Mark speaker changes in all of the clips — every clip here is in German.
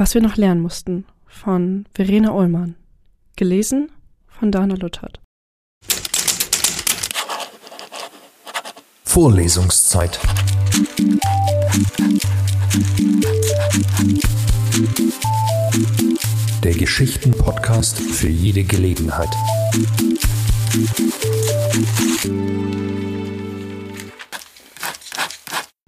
Speaker 1: Was wir noch lernen mussten von Verena Ullmann. Gelesen von Dana Luthert.
Speaker 2: Vorlesungszeit. Der Geschichten-Podcast für jede Gelegenheit.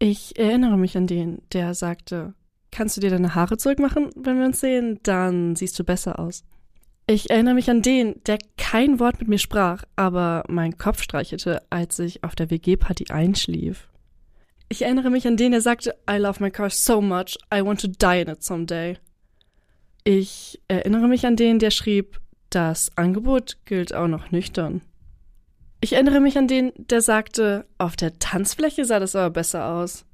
Speaker 1: Ich erinnere mich an den, der sagte, kannst du dir deine Haare zurückmachen, wenn wir uns sehen? Dann siehst du besser aus. Ich erinnere mich an den, der kein Wort mit mir sprach, aber meinen Kopf streichelte, als ich auf der WG-Party einschlief. Ich erinnere mich an den, der sagte, I love my car so much, I want to die in it someday. Ich erinnere mich an den, der schrieb, das Angebot gilt auch noch nüchtern. Ich erinnere mich an den, der sagte, auf der Tanzfläche sah das aber besser aus.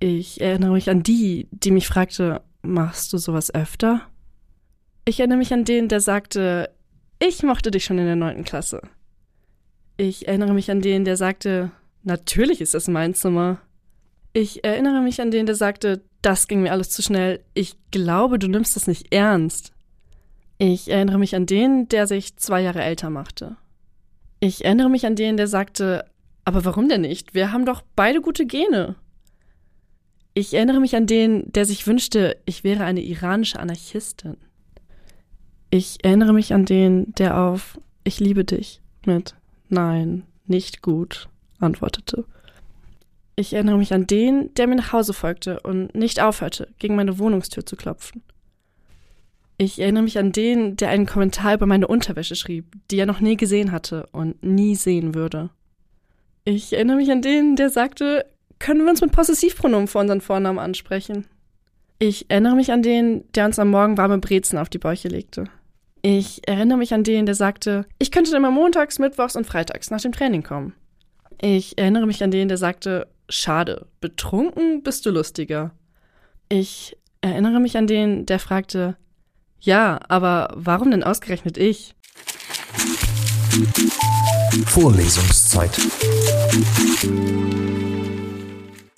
Speaker 1: Ich erinnere mich an die, die mich fragte, machst du sowas öfter? Ich erinnere mich an den, der sagte, ich mochte dich schon in der neunten Klasse. Ich erinnere mich an den, der sagte, natürlich ist das mein Zimmer. Ich erinnere mich an den, der sagte, das ging mir alles zu schnell. Ich glaube, du nimmst das nicht ernst. Ich erinnere mich an den, der sich zwei Jahre älter machte. Ich erinnere mich an den, der sagte, aber warum denn nicht? Wir haben doch beide gute Gene. Ich erinnere mich an den, der sich wünschte, ich wäre eine iranische Anarchistin. Ich erinnere mich an den, der auf Ich liebe dich mit Nein, nicht gut antwortete. Ich erinnere mich an den, der mir nach Hause folgte und nicht aufhörte, gegen meine Wohnungstür zu klopfen. Ich erinnere mich an den, der einen Kommentar über meine Unterwäsche schrieb, die er noch nie gesehen hatte und nie sehen würde. Ich erinnere mich an den, der sagte, können wir uns mit Possessivpronomen vor unseren Vornamen ansprechen? Ich erinnere mich an den, der uns am Morgen warme Brezen auf die Bäuche legte. Ich erinnere mich an den, der sagte, ich könnte immer montags, mittwochs und freitags nach dem Training kommen. Ich erinnere mich an den, der sagte, schade, betrunken bist du lustiger. Ich erinnere mich an den, der fragte, ja, aber warum denn ausgerechnet ich?
Speaker 2: Vorlesungszeit.